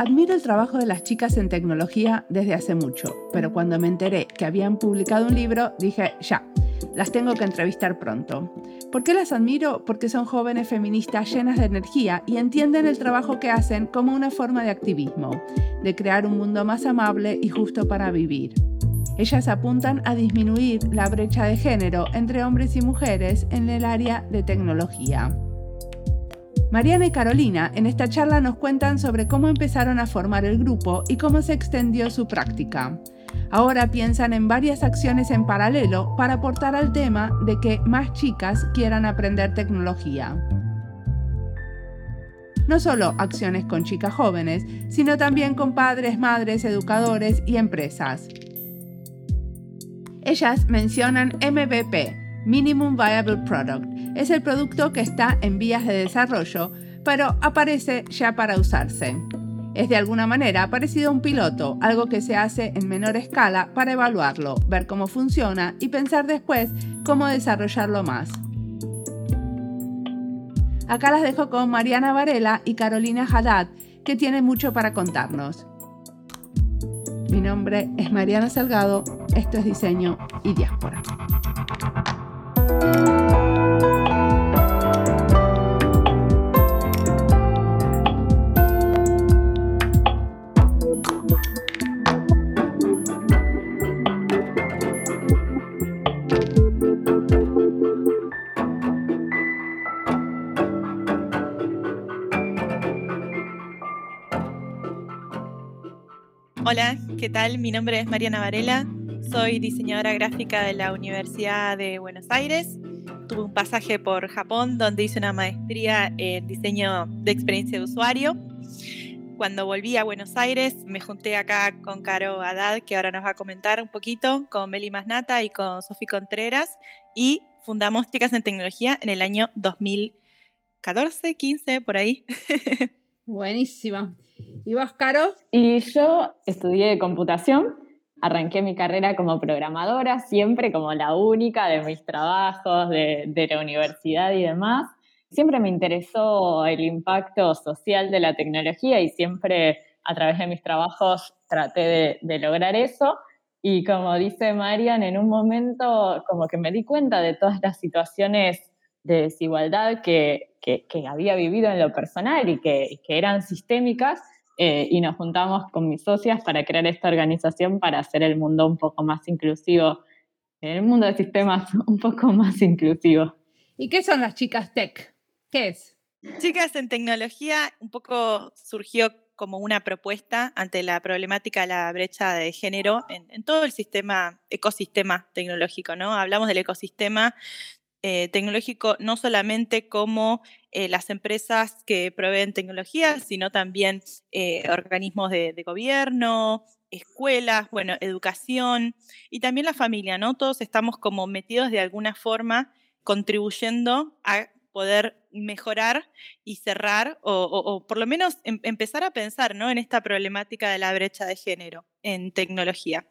Admiro el trabajo de las chicas en tecnología desde hace mucho, pero cuando me enteré que habían publicado un libro, dije, ya, las tengo que entrevistar pronto. ¿Por qué las admiro? Porque son jóvenes feministas llenas de energía y entienden el trabajo que hacen como una forma de activismo, de crear un mundo más amable y justo para vivir. Ellas apuntan a disminuir la brecha de género entre hombres y mujeres en el área de tecnología. Mariana y Carolina en esta charla nos cuentan sobre cómo empezaron a formar el grupo y cómo se extendió su práctica. Ahora piensan en varias acciones en paralelo para aportar al tema de que más chicas quieran aprender tecnología. No solo acciones con chicas jóvenes, sino también con padres, madres, educadores y empresas. Ellas mencionan MVP, Minimum Viable Product. Es el producto que está en vías de desarrollo, pero aparece ya para usarse. Es de alguna manera parecido a un piloto, algo que se hace en menor escala para evaluarlo, ver cómo funciona y pensar después cómo desarrollarlo más. Acá las dejo con Mariana Varela y Carolina Haddad, que tienen mucho para contarnos. Mi nombre es Mariana Salgado, esto es Diseño y Diáspora. Hola, ¿qué tal? Mi nombre es Mariana Varela, soy diseñadora gráfica de la Universidad de Buenos Aires. Tuve un pasaje por Japón donde hice una maestría en diseño de experiencia de usuario. Cuando volví a Buenos Aires me junté acá con Caro Haddad, que ahora nos va a comentar un poquito, con Meli Masnata y con Sofi Contreras, y fundamos Chicas en Tecnología en el año 2014, 15, por ahí. Buenísima. ¿Y vos, Caro? Y yo estudié computación, arranqué mi carrera como programadora, siempre como la única de mis trabajos, de, la universidad y demás. Siempre me interesó el impacto social de la tecnología y siempre a través de mis trabajos traté de, de lograr eso. Y como dice Marian, en un momento como que me di cuenta de todas las situaciones de desigualdad que, que, había vivido en lo personal y que, que eran sistémicas eh, y nos juntamos con mis socias para crear esta organización para hacer el mundo un poco más inclusivo, el mundo de sistemas un poco más inclusivo. ¿Y qué son las chicas tech? ¿Qué es? Chicas en tecnología un poco surgió como una propuesta ante la problemática de la brecha de género en, en, todo el sistema, ecosistema tecnológico, ¿no? Hablamos del ecosistema eh, tecnológico no solamente como eh, las empresas que proveen tecnología, sino también eh, organismos de, gobierno, escuelas, bueno, educación y también la familia, ¿no? Todos estamos como metidos de alguna forma contribuyendo a poder mejorar y cerrar o, por lo menos em, empezar a pensar ¿no? en esta problemática de la brecha de género en tecnología.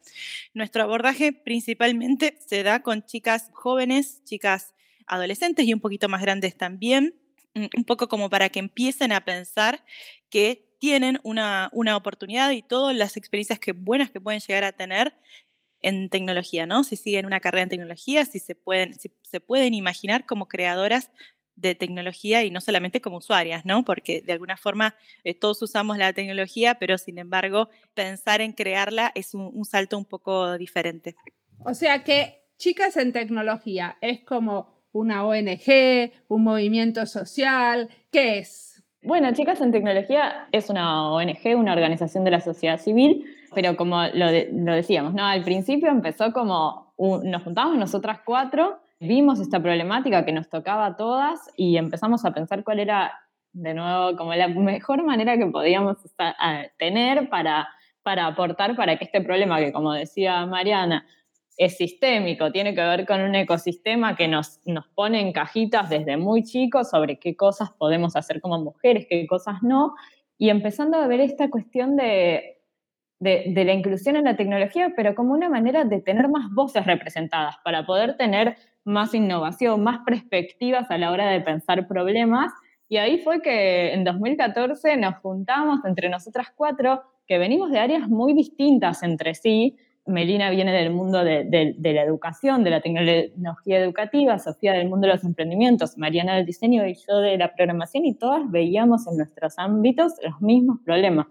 Nuestro abordaje principalmente se da con chicas jóvenes, chicas adolescentes y un poquito más grandes también, mm, un poco como para que empiecen a pensar que tienen una, una oportunidad y todas las experiencias que, buenas que pueden llegar a tener en tecnología, ¿no? Si siguen una carrera en tecnología, si se pueden, se pueden imaginar como creadoras de tecnología y no solamente como usuarias, ¿no? Porque de alguna forma eh, todos usamos la tecnología, pero sin embargo pensar en crearla es un salto un poco diferente. O sea que chicas en tecnología es como una ONG, un movimiento social? ¿Qué es? Bueno, Chicas en Tecnología es una ONG, una organización de la sociedad civil, pero como lo, decíamos, ¿no? Al principio empezó como nos juntamos nosotras cuatro, vimos esta problemática que nos tocaba a todas y empezamos a pensar cuál era, de nuevo, como la mejor manera que podíamos tener para, para aportar para que este problema que, como decía Mariana, es sistémico, tiene que ver con un ecosistema que nos, nos pone en cajitas desde muy chicos sobre qué cosas podemos hacer como mujeres, qué cosas no, y empezando a ver esta cuestión de, de, la inclusión en la tecnología, pero como una manera de tener más voces representadas, para poder tener más innovación, más perspectivas a la hora de pensar problemas Y ahí fue que en 2014 nos juntamos entre nosotras cuatro, que venimos de áreas muy distintas entre sí. Melina viene del mundo de, la educación, de la tecnología educativa, Sofía del mundo de los emprendimientos, Mariana del diseño y yo de la programación, y todas veíamos en nuestros ámbitos los mismos problemas.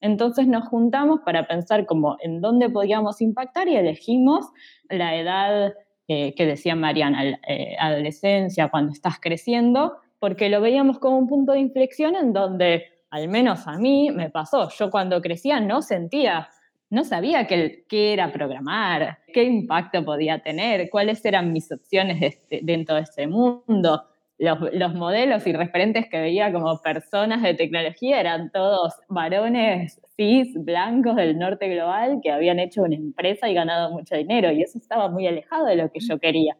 Entonces nos juntamos para pensar como en dónde podíamos impactar y elegimos la edad que decía Mariana, eh, adolescencia, cuando estás creciendo, porque lo veíamos como un punto de inflexión en donde, al menos a mí, me pasó. Yo cuando crecía no sentía, no sabía qué, era programar, qué impacto podía tener, cuáles eran mis opciones este, dentro de este mundo los, modelos y referentes que veía como personas de tecnología eran todos varones cis, blancos del norte global que habían hecho una empresa y ganado mucho dinero y eso estaba muy alejado de lo que yo quería.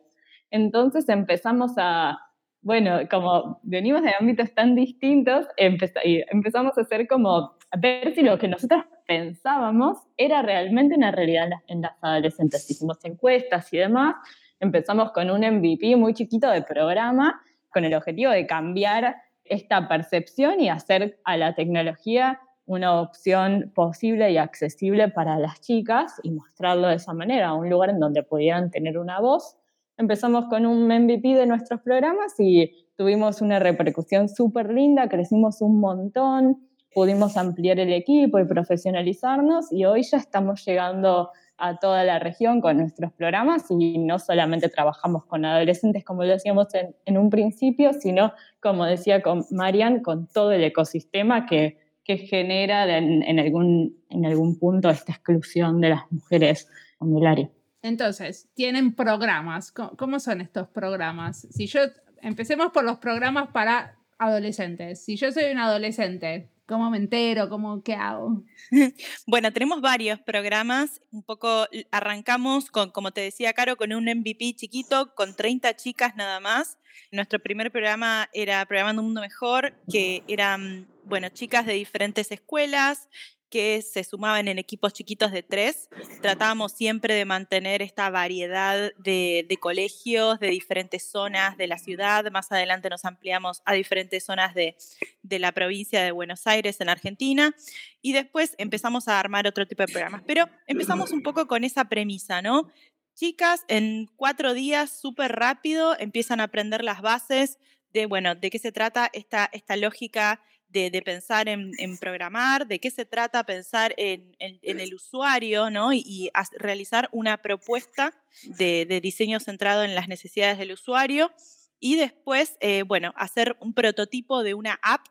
Entonces empezamos a, bueno, como venimos de ámbitos tan distintos, empezamos a hacer como, a ver si lo que nosotros pensábamos era realmente una realidad en las adolescentes. Hicimos encuestas y demás, empezamos con un MVP muy chiquito de programa con el objetivo de cambiar esta percepción y hacer a la tecnología una opción posible y accesible para las chicas y mostrarlo de esa manera, a un lugar en donde pudieran tener una voz. Empezamos con un MVP de nuestros programas y tuvimos una repercusión súper linda, crecimos un montón, pudimos ampliar el equipo y profesionalizarnos y hoy ya estamos llegando a toda la región con nuestros programas y no solamente trabajamos con adolescentes como lo decíamos en, un principio, sino, como decía con Marian, con todo el ecosistema que, que genera en, algún, en algún punto esta exclusión de las mujeres en el área. Entonces, tienen programas. ¿Cómo, son estos programas? Si yo, empecemos por los programas para adolescentes. Si yo soy un adolescente, ¿Cómo me entero? ¿Cómo qué hago? Bueno, tenemos varios programas. Un poco arrancamos con, como te decía, Caro, con un MVP chiquito, con 30 chicas nada más. Nuestro primer programa era Programando un Mundo Mejor, que eran, bueno, chicas de diferentes escuelas que se sumaban en equipos chiquitos de tres. Tratábamos siempre de mantener esta variedad de, colegios de diferentes zonas de la ciudad. Más adelante nos ampliamos a diferentes zonas de, de la provincia de Buenos Aires en Argentina. Y después empezamos a armar otro tipo de programas. Pero empezamos un poco con esa premisa, ¿no? Chicas, en cuatro días, súper rápido, empiezan a aprender las bases de, bueno, de qué se trata esta, esta lógica de, pensar en, programar, de qué se trata pensar en, el usuario, ¿no? Y, realizar una propuesta de, diseño centrado en las necesidades del usuario. Y después, eh, bueno, hacer un prototipo de una app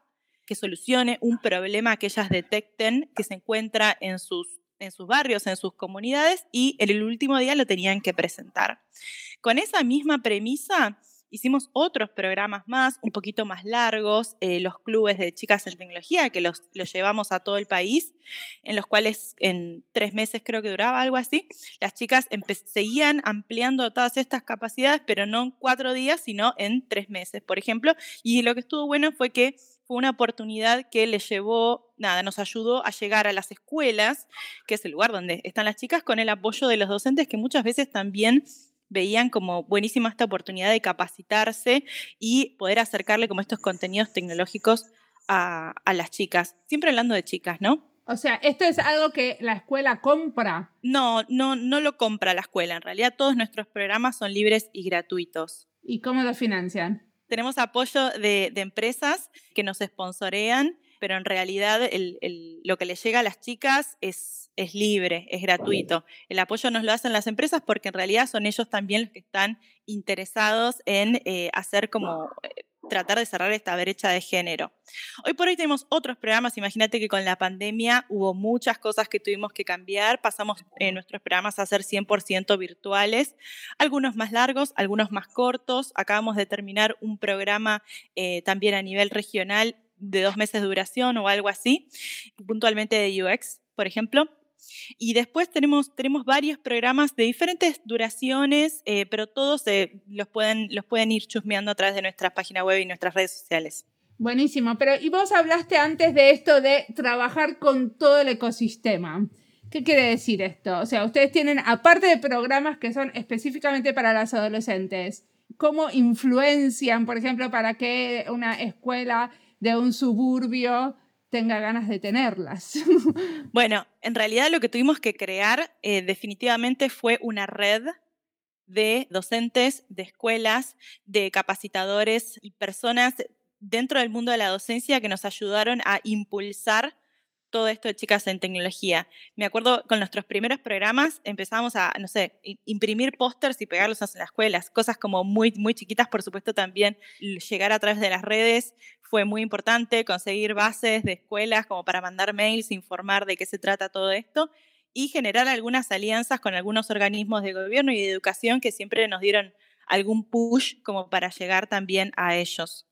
que solucione un problema que ellas detecten que se encuentra en sus, en sus barrios, en sus comunidades, y en el último día lo tenían que presentar. Con esa misma premisa, Hicimos otros programas más, un poquito más largos, eh, los clubes de chicas en tecnología, que los, llevamos a todo el país, en los cuales en tres meses creo que duraba algo así, las chicas seguían ampliando todas estas capacidades, pero no en cuatro días, sino en tres meses, por ejemplo. Y lo que estuvo bueno fue que fue una oportunidad que les llevó, nada, nos ayudó a llegar a las escuelas, que es el lugar donde están las chicas, con el apoyo de los docentes que muchas veces también veían como buenísima esta oportunidad de capacitarse y poder acercarle como estos contenidos tecnológicos a, las chicas. Siempre hablando de chicas, ¿no? O sea, ¿esto es algo que la escuela compra? No, no, no lo compra la escuela. En realidad todos nuestros programas son libres y gratuitos. ¿Y cómo lo financian? Tenemos apoyo de, de empresas que nos sponsorean pero en realidad lo que les llega a las chicas es, es libre, es gratuito. El apoyo nos lo hacen las empresas porque en realidad son ellos también los que están interesados en eh, hacer como... Eh, tratar de cerrar esta brecha de género. Hoy por hoy tenemos otros programas, imagínate que con la pandemia hubo muchas cosas que tuvimos que cambiar, pasamos eh, nuestros programas a ser 100% virtuales, algunos más largos, algunos más cortos, acabamos de terminar un programa también a nivel regional de dos meses de duración o algo así, puntualmente de UX, por ejemplo. Y después tenemos, tenemos varios programas de diferentes duraciones, eh, pero todos eh, los, pueden, los pueden ir chusmeando a través de nuestra página web y nuestras redes sociales. Buenísimo, pero y vos hablaste antes de esto de trabajar con todo el ecosistema. ¿Qué quiere decir esto? O sea, ustedes tienen, aparte de programas que son específicamente para las adolescentes, cómo influencian, por ejemplo, para que una escuela de un suburbio tenga ganas de tenerlas. Bueno, en realidad lo que tuvimos que crear eh, definitivamente fue una red de docentes, de escuelas, de capacitadores y personas dentro del mundo de la docencia que nos ayudaron a impulsar todo esto de chicas en tecnología. Me acuerdo con nuestros primeros programas empezábamos a, no sé, imprimir pósters y pegarlos en las escuelas, cosas como muy, muy chiquitas, por supuesto también llegar a través de las redes fue muy importante, conseguir bases de escuelas como para mandar mails, informar de qué se trata todo esto y generar algunas alianzas con algunos organismos de gobierno y de educación que siempre nos dieron algún push como para llegar también a ellos.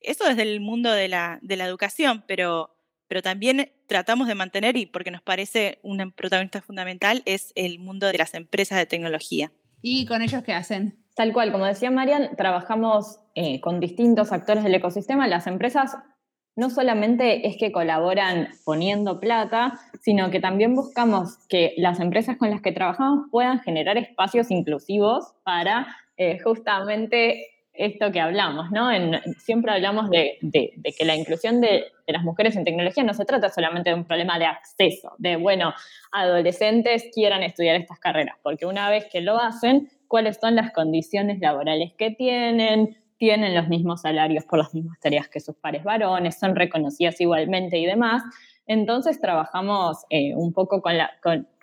Eso desde el mundo de la, de la educación, pero pero también tratamos de mantener, y porque nos parece un protagonista fundamental, es el mundo de las empresas de tecnología. ¿Y con ellos qué hacen? Tal cual, como decía Marian, trabajamos eh, con distintos actores del ecosistema. Las empresas no solamente es que colaboran poniendo plata, sino que también buscamos que las empresas con las que trabajamos puedan generar espacios inclusivos para eh, justamente esto que hablamos, ¿no? siempre hablamos de, que la inclusión de, las mujeres en tecnología no se trata solamente de un problema de acceso, de, bueno, adolescentes quieran estudiar estas carreras, porque una vez que lo hacen, ¿cuáles son las condiciones laborales que tienen? Tienen los mismos salarios por las mismas tareas que sus pares varones, son reconocidas igualmente y demás. Entonces trabajamos eh, un poco con, la,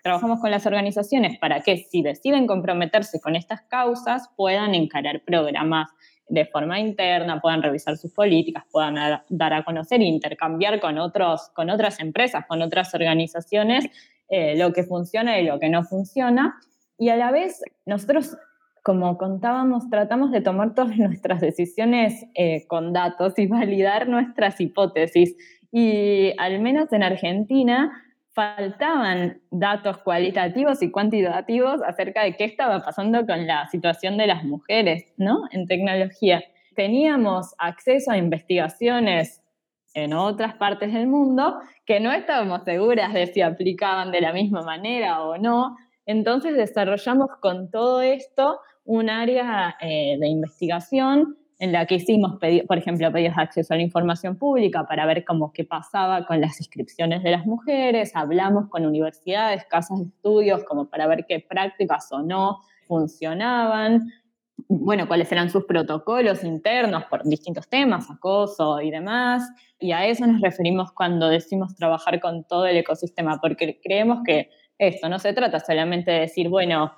trabajamos con las organizaciones para que si deciden comprometerse con estas causas puedan encarar programas de forma interna, puedan revisar sus políticas, puedan dar a conocer e intercambiar con, otros, con otras empresas, con otras organizaciones, eh, lo que funciona y lo que no funciona. Y a la vez, nosotros, como contábamos, tratamos de tomar todas nuestras decisiones eh, con datos y validar nuestras hipótesis. Y al menos en Argentina, faltaban datos cualitativos y cuantitativos acerca de qué estaba pasando con la situación de las mujeres ¿no? en tecnología. Teníamos acceso a investigaciones en otras partes del mundo que no estábamos seguras de si aplicaban de la misma manera o no. Entonces desarrollamos con todo esto un área eh, de investigación en la que hicimos, por ejemplo, pedidos de acceso a la información pública para ver cómo qué pasaba con las inscripciones de las mujeres, hablamos con universidades, casas de estudios, como para ver qué prácticas o no funcionaban, bueno, cuáles eran sus protocolos internos por distintos temas, acoso y demás, y a eso nos referimos cuando decimos trabajar con todo el ecosistema, porque creemos que esto no se trata solamente de decir, bueno,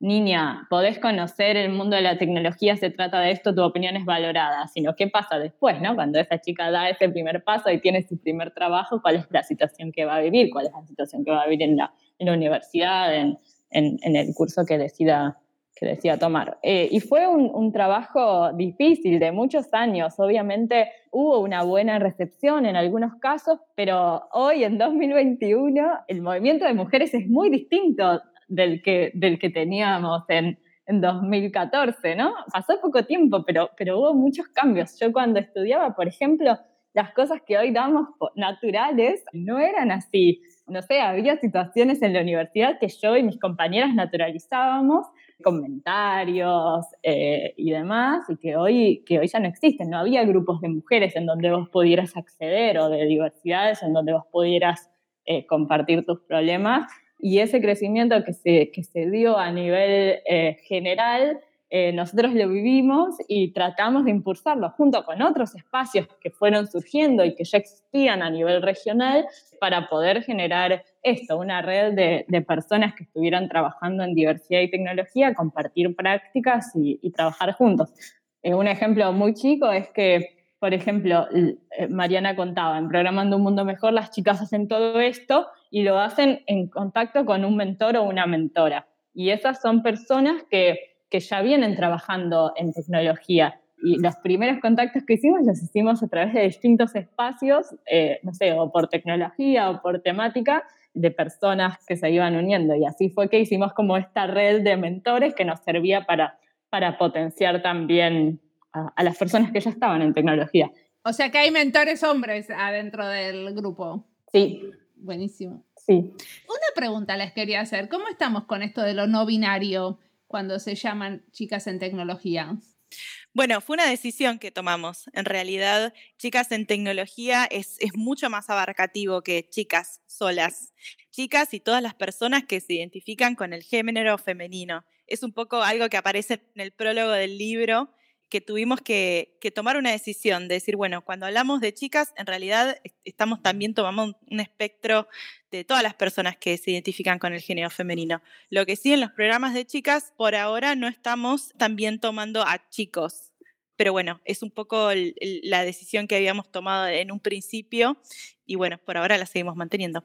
niña, podés conocer el mundo de la tecnología, se trata de esto, tu opinión es valorada, sino qué pasa después, ¿no? Cuando esa chica da ese primer paso y tiene su primer trabajo, ¿cuál es la situación que va a vivir? ¿Cuál es la situación que va a vivir en la, universidad, en, el curso que decida, que decida tomar? Eh, y fue un, un trabajo difícil, de muchos años. Obviamente hubo una buena recepción en algunos casos, pero hoy, en 2021, el movimiento de mujeres es muy distinto del que, del que teníamos en, en 2014, ¿no? Pasó poco tiempo, pero, pero hubo muchos cambios. Yo cuando estudiaba, por ejemplo, las cosas que hoy damos naturales no eran así. No sé, había situaciones en la universidad que yo y mis compañeras naturalizábamos, comentarios eh, y demás, y que hoy, que hoy ya no existen. No había grupos de mujeres en donde vos pudieras acceder o de diversidades en donde vos pudieras eh, compartir tus problemas y ese crecimiento que se, que se dio a nivel eh, general, eh, nosotros lo vivimos y tratamos de impulsarlo junto con otros espacios que fueron surgiendo y que ya existían a nivel regional para poder generar esto, una red de, de personas que estuvieran trabajando en diversidad y tecnología, compartir prácticas y, y trabajar juntos. Eh, un ejemplo muy chico es que por ejemplo, Mariana contaba, en Programando un Mundo Mejor, las chicas hacen todo esto y lo hacen en contacto con un mentor o una mentora. Y esas son personas que, que ya vienen trabajando en tecnología. Y los primeros contactos que hicimos los hicimos a través de distintos espacios, eh, no sé, o por tecnología o por temática, de personas que se iban uniendo. Y así fue que hicimos como esta red de mentores que nos servía para, para potenciar también a, a las personas que ya estaban en tecnología. O sea que hay mentores hombres adentro del grupo. Sí, Buenísimo. Sí. Una pregunta les quería hacer. ¿Cómo estamos con esto de lo no binario cuando se llaman chicas en tecnología? Bueno, fue una decisión que tomamos. En realidad, chicas en tecnología es, mucho más abarcativo que chicas solas. Chicas y todas las personas que se identifican con el género femenino. Es un poco algo que aparece en el prólogo del libro que tuvimos que, tomar una decisión de decir, bueno, cuando hablamos de chicas, en realidad estamos también tomando un, espectro de todas las personas que se identifican con el género femenino. Lo que sí en los programas de chicas, por ahora no estamos también tomando a chicos. Pero bueno, es un poco la decisión que habíamos tomado en un principio y bueno, por ahora la seguimos manteniendo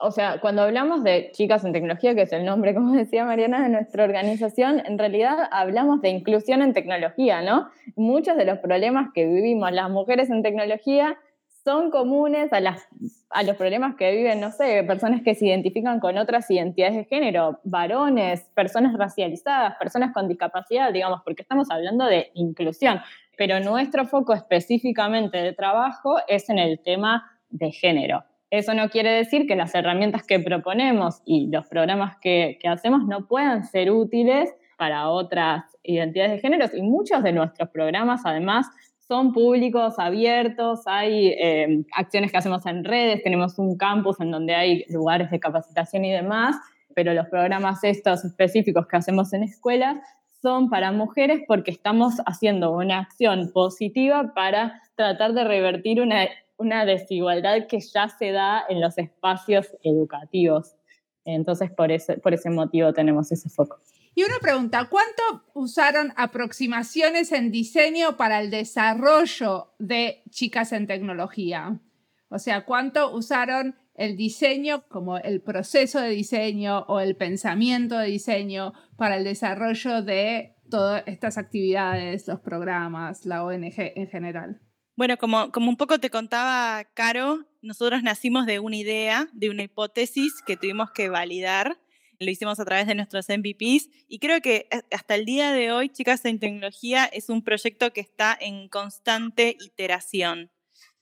o sea, cuando hablamos de chicas en tecnología, que es el nombre, como decía Mariana, de nuestra organización, en realidad hablamos de inclusión en tecnología, ¿no? Muchos de los problemas que vivimos las mujeres en tecnología son comunes a, las, a los problemas que viven, no sé, personas que se identifican con otras identidades de género, varones, personas racializadas, personas con discapacidad, digamos, porque estamos hablando de inclusión. Pero nuestro foco específicamente de trabajo es en el tema de género. Eso no quiere decir que las herramientas que proponemos y los programas que, hacemos no puedan ser útiles para otras identidades de género y muchos de nuestros programas además son públicos, abiertos, hay em, acciones que hacemos en redes, tenemos un campus en donde hay lugares de capacitación y demás, pero los programas estos específicos que hacemos en escuelas son para mujeres porque estamos haciendo una acción positiva para tratar de revertir una una desigualdad que ya se da en los espacios educativos. Entonces, por ese, por ese motivo tenemos ese foco. Y una pregunta, ¿cuánto usaron aproximaciones en diseño para el desarrollo de chicas en tecnología? O sea, ¿cuánto usaron el diseño como el proceso de diseño o el pensamiento de diseño para el desarrollo de todas estas actividades, los programas, la ONG en general? Bueno, como, un poco te contaba Caro, nosotros nacimos de una idea, de una hipótesis que tuvimos que validar. Lo hicimos a través de nuestros MVPs y creo que hasta el día de hoy, Chicas en Tecnología es un proyecto que está en constante iteración.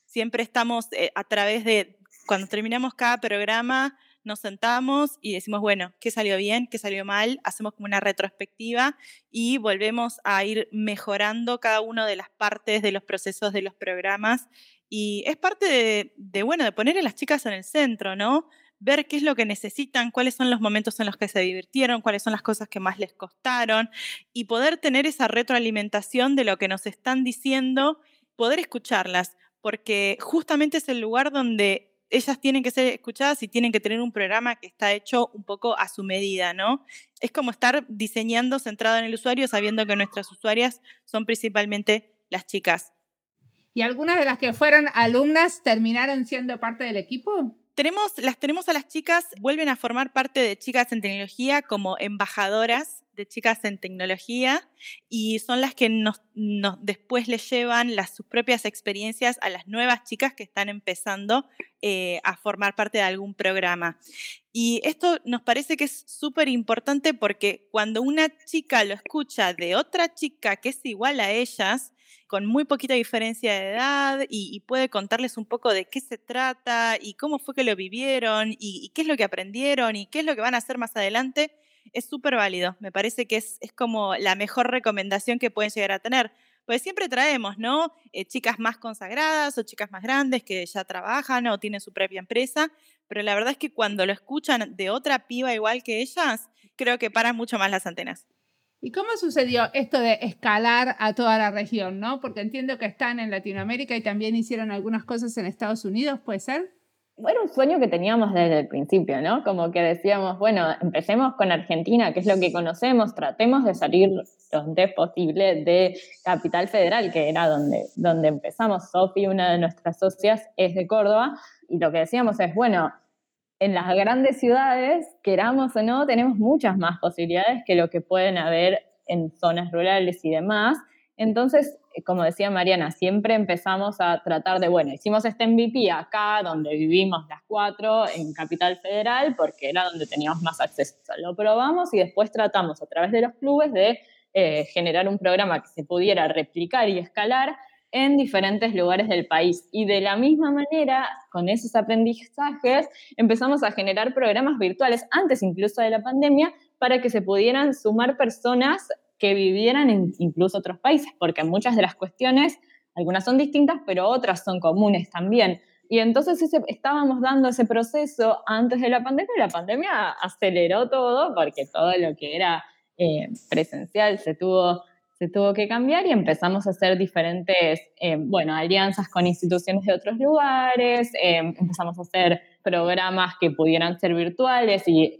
Siempre estamos eh, a través de, cuando terminamos cada programa, nos sentamos y decimos, bueno, ¿qué salió bien? ¿Qué salió mal? Hacemos como una retrospectiva y volvemos a ir mejorando cada una de las partes de los procesos de los programas. Y es parte de, bueno, de poner a las chicas en el centro, ¿no? Ver qué es lo que necesitan, cuáles son los momentos en los que se divirtieron, cuáles son las cosas que más les costaron y poder tener esa retroalimentación de lo que nos están diciendo, poder escucharlas, porque justamente es el lugar donde ellas tienen que ser escuchadas y tienen que tener un programa que está hecho un poco a su medida, ¿no? Es como estar diseñando centrado en el usuario, sabiendo que nuestras usuarias son principalmente las chicas. ¿Y algunas de las que fueron alumnas terminaron siendo parte del equipo? Tenemos, las tenemos a las chicas, vuelven a formar parte de Chicas en Tecnología como embajadoras de chicas en tecnología y son las que después les llevan las, sus propias experiencias a las nuevas chicas que están empezando eh, a formar parte de algún programa. Y esto nos parece que es súper importante porque cuando una chica lo escucha de otra chica que es igual a ellas, con muy poquita diferencia de edad y, puede contarles un poco de qué se trata y cómo fue que lo vivieron y, qué es lo que aprendieron y qué es lo que van a hacer más adelante, es súper válido. Me parece que es, es, como la mejor recomendación que pueden llegar a tener. Pues siempre traemos, ¿no? Eh, chicas más consagradas o chicas más grandes que ya trabajan o tienen su propia empresa, pero la verdad es que cuando lo escuchan de otra piba igual que ellas, creo que paran mucho más las antenas. ¿Y cómo sucedió esto de escalar a toda la región, no? Porque entiendo que están en Latinoamérica y también hicieron algunas cosas en Estados Unidos, ¿puede ser? Bueno, un sueño que teníamos desde el principio, ¿no? Como que decíamos, bueno, empecemos con Argentina, que es lo que conocemos, tratemos de salir lo antes posible de Capital Federal, que era donde, donde empezamos. Sofi, una de nuestras socias, es de Córdoba, y lo que decíamos es, bueno, en las grandes ciudades, queramos o no, tenemos muchas más posibilidades que lo que pueden haber en zonas rurales y demás. Entonces, como decía Mariana, siempre empezamos a tratar de, bueno, hicimos este MVP acá, donde vivimos las cuatro, en Capital Federal, porque era donde teníamos más acceso. Lo probamos y después tratamos a través de los clubes de eh, generar un programa que se pudiera replicar y escalar en diferentes lugares del país. Y de la misma manera, con esos aprendizajes, empezamos a generar programas virtuales antes incluso de la pandemia para que se pudieran sumar personas que vivieran en incluso otros países, porque muchas de las cuestiones, algunas son distintas, pero otras son comunes también. Y entonces estábamos dando ese proceso antes de la pandemia y la pandemia aceleró todo porque todo lo que era eh, presencial se tuvo, se tuvo que cambiar y empezamos a hacer diferentes, eh, bueno, alianzas con instituciones de otros lugares, eh, empezamos a hacer programas que pudieran ser virtuales y,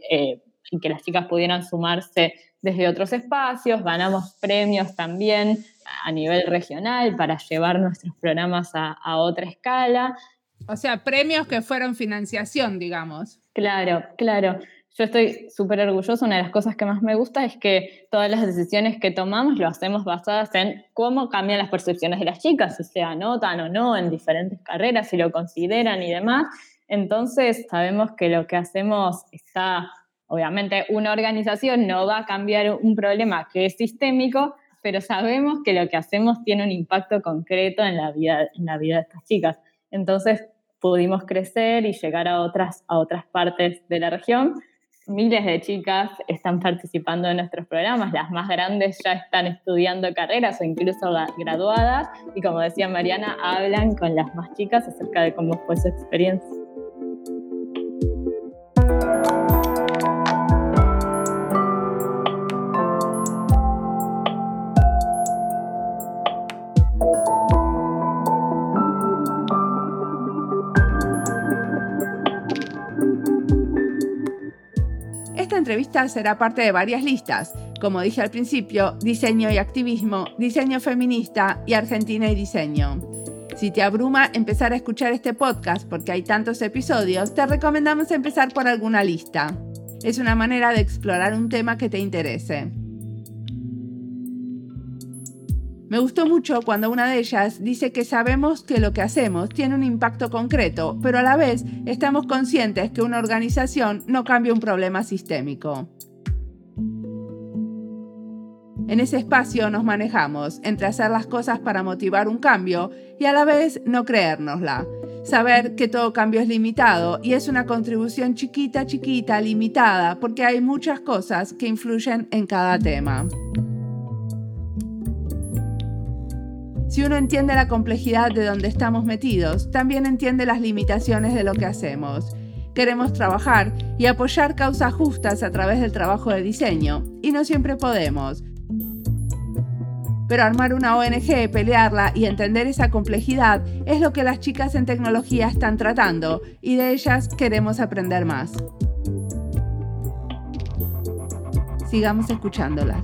y que las chicas pudieran sumarse desde otros espacios, ganamos premios también a nivel regional para llevar nuestros programas a, a otra escala. O sea, premios que fueron financiación, digamos. Claro, claro. Yo estoy súper orgullosa. Una de las cosas que más me gusta es que todas las decisiones que tomamos lo hacemos basadas en cómo cambian las percepciones de las chicas, si se anotan o no en diferentes carreras, si lo consideran y demás. Entonces, sabemos que lo que hacemos está, obviamente, una organización no va a cambiar un problema que es sistémico, pero sabemos que lo que hacemos tiene un impacto concreto en la vida, en la vida de estas chicas. Entonces pudimos crecer y llegar a otras, a otras partes de la región. Miles de chicas están participando en nuestros programas, las más grandes ya están estudiando carreras o incluso graduadas y como decía Mariana, hablan con las más chicas acerca de cómo fue su experiencia. Entrevista será parte de varias listas, como dije al principio, diseño y activismo, diseño feminista y Argentina y diseño. Si te abruma empezar a escuchar este podcast porque hay tantos episodios, te recomendamos empezar por alguna lista. Es una manera de explorar un tema que te interese. Me gustó mucho cuando una de ellas dice que sabemos que lo que hacemos tiene un impacto concreto, pero a la vez estamos conscientes que una organización no cambia un problema sistémico. En ese espacio nos manejamos entre hacer las cosas para motivar un cambio y a la vez no creérnosla. Saber que todo cambio es limitado y es una contribución chiquita, chiquita, limitada, porque hay muchas cosas que influyen en cada tema. Si uno entiende la complejidad de donde estamos metidos, también entiende las limitaciones de lo que hacemos. Queremos trabajar y apoyar causas justas a través del trabajo de diseño, y no siempre podemos. Pero armar una ONG, pelearla y entender esa complejidad es lo que las chicas en tecnología están tratando, y de ellas queremos aprender más. Sigamos escuchándolas.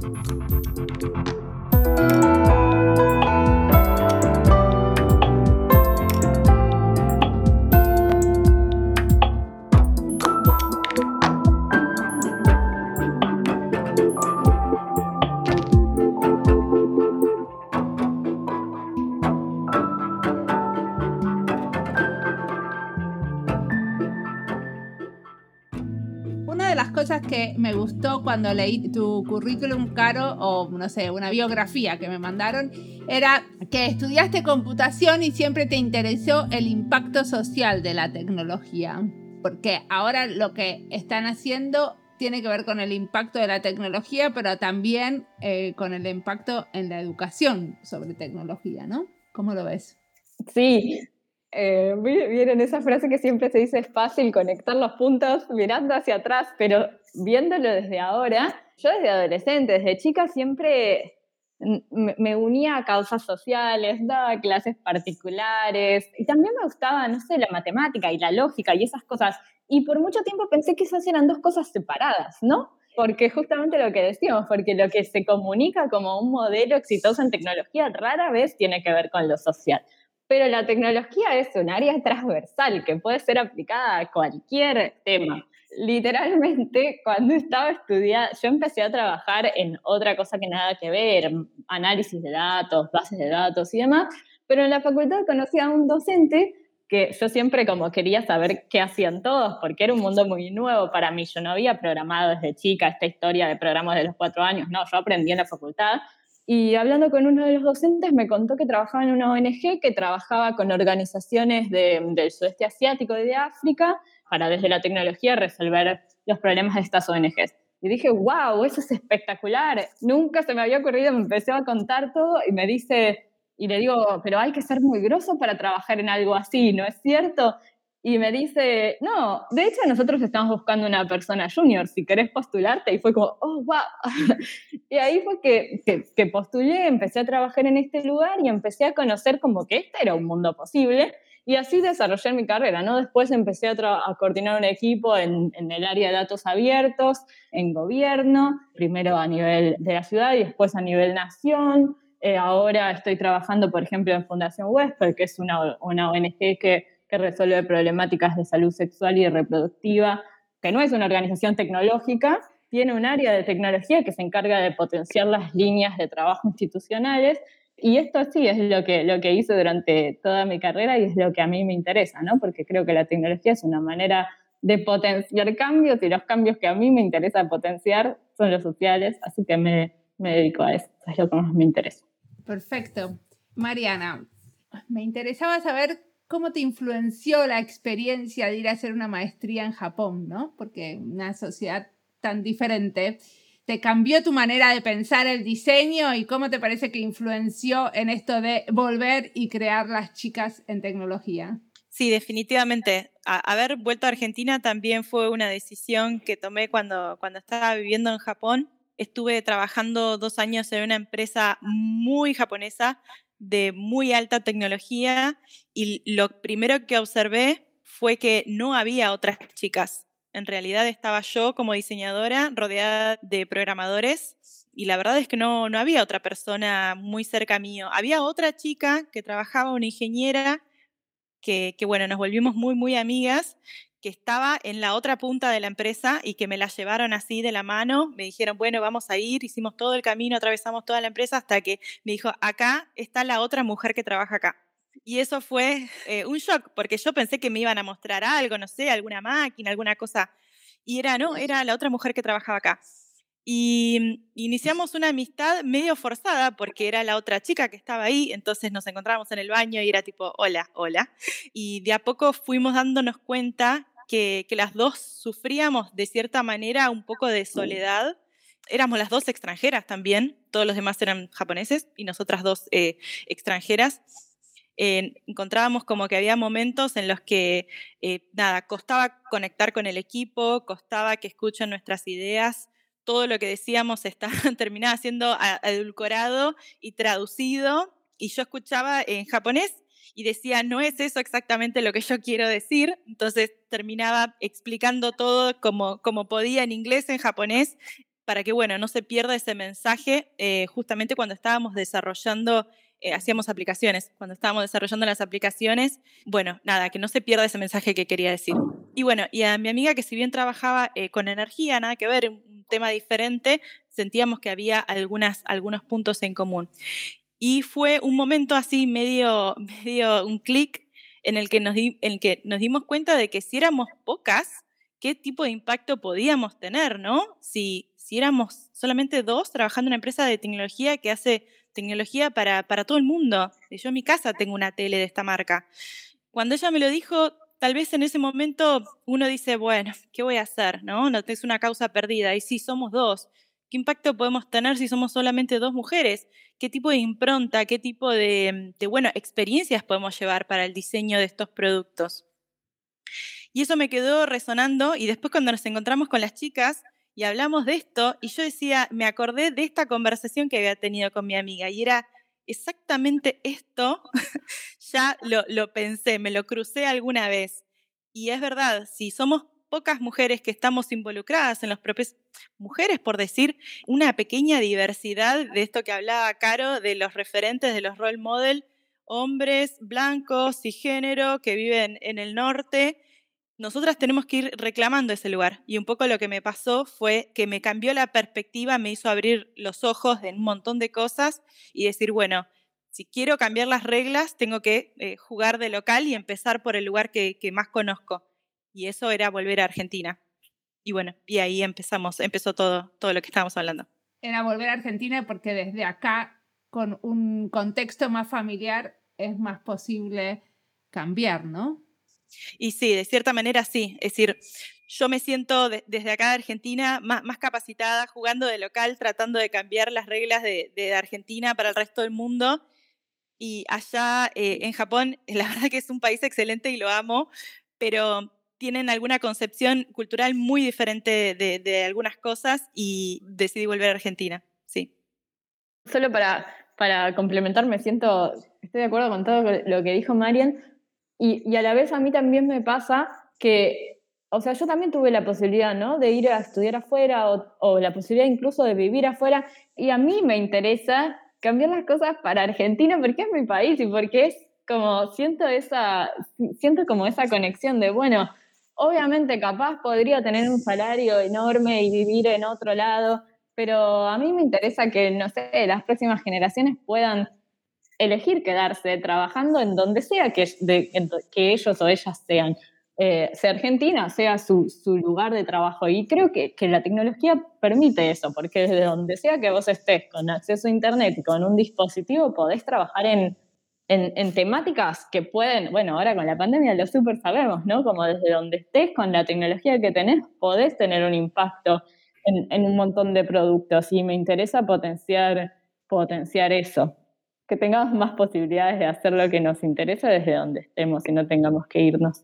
Que me gustó cuando leí tu currículum, Caro, o no sé, una biografía que me mandaron, era que estudiaste computación y siempre te interesó el impacto social de la tecnología. Porque ahora lo que están haciendo tiene que ver con el impacto de la tecnología, pero también eh, con el impacto en la educación sobre tecnología, ¿no? ¿Cómo lo ves? Sí, eh, miren esa frase que siempre se dice es fácil conectar los puntos mirando hacia atrás, pero viéndolo desde ahora, yo desde adolescente, desde chica siempre me unía a causas sociales, daba clases particulares y también me gustaba, no sé, la matemática y la lógica y esas cosas. Y por mucho tiempo pensé que esas eran dos cosas separadas, ¿no? Porque justamente lo que decíamos, porque lo que se comunica como un modelo exitoso en tecnología rara vez tiene que ver con lo social. Pero la tecnología es un área transversal que puede ser aplicada a cualquier tema. Literalmente, cuando estaba estudiando, yo empecé a trabajar en otra cosa que nada que ver, análisis de datos, bases de datos y demás, pero en la facultad conocí a un docente que yo siempre como quería saber qué hacían todos, porque era un mundo muy nuevo para mí. Yo no había programado desde chica esta historia de programas de los cuatro años, no, yo aprendí en la facultad y hablando con uno de los docentes me contó que trabajaba en una ONG que trabajaba con organizaciones del sudeste asiático y de África para desde la tecnología resolver los problemas de estas ONGs. Y dije, wow, eso es espectacular. Nunca se me había ocurrido, me empezó a contar todo y me dice, y le digo, pero hay que ser muy groso para trabajar en algo así, ¿no es cierto? Y me dice, no, de hecho nosotros estamos buscando una persona junior, si querés postularte. Y fue como, oh, wow. y ahí fue que, que, que, postulé, empecé a trabajar en este lugar y empecé a conocer como que este era un mundo posible. Y así desarrollé mi carrera, ¿no? Después empecé a, a coordinar un equipo en, en, el área de datos abiertos, en gobierno, primero a nivel de la ciudad y después a nivel nación. Eh, ahora estoy trabajando, por ejemplo, en Fundación Wesper, que es una, una ONG que, que resuelve problemáticas de salud sexual y reproductiva, que no es una organización tecnológica, tiene un área de tecnología que se encarga de potenciar las líneas de trabajo institucionales y esto sí es lo que, lo que hice durante toda mi carrera y es lo que a mí me interesa, ¿no? Porque creo que la tecnología es una manera de potenciar cambios y los cambios que a mí me interesa potenciar son los sociales, así que me, me dedico a eso, es lo que más me interesa. Perfecto. Mariana, me interesaba saber cómo te influenció la experiencia de ir a hacer una maestría en Japón, ¿no? Porque una sociedad tan diferente te cambió tu manera de pensar el diseño y cómo te parece que influenció en esto de volver y crear las chicas en tecnología? Sí, definitivamente. haber vuelto a Argentina también fue una decisión que tomé cuando, cuando estaba viviendo en Japón. Estuve trabajando dos años en una empresa muy japonesa de muy alta tecnología y lo primero que observé fue que no había otras chicas en realidad estaba yo como diseñadora rodeada de programadores y la verdad es que no, no había otra persona muy cerca mío. Había otra chica que trabajaba, una ingeniera, que, que, bueno, nos volvimos muy, muy amigas, que estaba en la otra punta de la empresa y que me la llevaron así de la mano. Me dijeron, bueno, vamos a ir, hicimos todo el camino, atravesamos toda la empresa hasta que me dijo, acá está la otra mujer que trabaja acá. Y eso fue eh, un shock, porque yo pensé que me iban a mostrar algo, no sé, alguna máquina, alguna cosa. Y era, no, era la otra mujer que trabajaba acá. Y iniciamos una amistad medio forzada porque era la otra chica que estaba ahí, entonces nos encontrábamos en el baño y era tipo, hola, hola. Y de a poco fuimos dándonos cuenta que, las dos sufríamos de cierta manera un poco de soledad. Éramos las dos extranjeras también, todos los demás eran japoneses y nosotras dos eh, extranjeras encontrábamos como que había momentos en los que, eh, nada, costaba conectar con el equipo, costaba que escuchen nuestras ideas, todo lo que decíamos está, terminaba siendo adulcorado y traducido, y yo escuchaba en japonés y decía, no es eso exactamente lo que yo quiero decir, entonces terminaba explicando todo como, como podía en inglés, en japonés, para que, bueno, no se pierda ese mensaje eh, justamente cuando estábamos desarrollando eh, hacíamos aplicaciones, cuando estábamos desarrollando las aplicaciones, bueno, nada, que no se pierda ese mensaje que quería decir. Y bueno, y a mi amiga que si bien trabajaba eh, con energía, nada que ver, un tema diferente, sentíamos que había algunas, algunos puntos en común. Y fue un momento así medio, medio un clic en el que nos, en el que nos dimos cuenta de que si éramos pocas, qué tipo de impacto podíamos tener, ¿no? Si, si éramos solamente dos trabajando en una empresa de tecnología que hace tecnología para, para todo el mundo. Yo en mi casa tengo una tele de esta marca. Cuando ella me lo dijo, tal vez en ese momento uno dice, bueno, ¿qué voy a hacer? ¿No? no es una causa perdida. Y si somos dos, ¿qué impacto podemos tener si somos solamente dos mujeres? ¿Qué tipo de impronta, qué tipo de, de bueno, experiencias podemos llevar para el diseño de estos productos? Y eso me quedó resonando y después cuando nos encontramos con las chicas, y hablamos de esto y yo decía, me acordé de esta conversación que había tenido con mi amiga y era exactamente esto, ya lo, lo pensé, me lo crucé alguna vez. Y es verdad, si somos pocas mujeres que estamos involucradas en los propios, mujeres por decir, una pequeña diversidad de esto que hablaba Caro, de los referentes, de los role model, hombres blancos y género que viven en el norte nosotras tenemos que ir reclamando ese lugar. Y un poco lo que me pasó fue que me cambió la perspectiva, me hizo abrir los ojos de un montón de cosas y decir, bueno, si quiero cambiar las reglas, tengo que eh, jugar de local y empezar por el lugar que, más conozco. Y eso era volver a Argentina. Y bueno, y ahí empezamos, empezó todo, todo lo que estábamos hablando. Era volver a Argentina porque desde acá, con un contexto más familiar, es más posible cambiar, ¿no? Y sí, de cierta manera sí. Es decir, yo me siento desde acá de Argentina más, más, capacitada, jugando de local, tratando de cambiar las reglas de, de Argentina para el resto del mundo. Y allá eh, en Japón, la verdad que es un país excelente y lo amo, pero tienen alguna concepción cultural muy diferente de, de algunas cosas y decidí volver a Argentina, sí. Solo para, para complementar, me siento, estoy de acuerdo con todo lo que dijo Marian, y, y a la vez a mí también me pasa que o sea, yo también tuve la posibilidad, ¿no? De ir a estudiar afuera o, la posibilidad incluso de vivir afuera. Y a mí me interesa cambiar las cosas para Argentina porque es mi país y porque es como, siento esa, siento como esa conexión de, bueno, obviamente capaz podría tener un salario enorme y vivir en otro lado, pero a mí me interesa que, no sé, las próximas generaciones puedan elegir quedarse trabajando en donde sea que, que ellos o ellas sean eh, sea Argentina sea su, lugar de trabajo. Y creo que, la tecnología permite eso, porque desde donde sea que vos estés con acceso a Internet y con un dispositivo, podés trabajar en, en, temáticas que pueden, bueno, ahora con la pandemia lo súper sabemos, ¿no? Como desde donde estés, con la tecnología que tenés, podés tener un impacto en, en un montón de productos y me interesa potenciar, potenciar eso que tengamos más posibilidades de hacer lo que nos interesa desde donde estemos y no tengamos que irnos.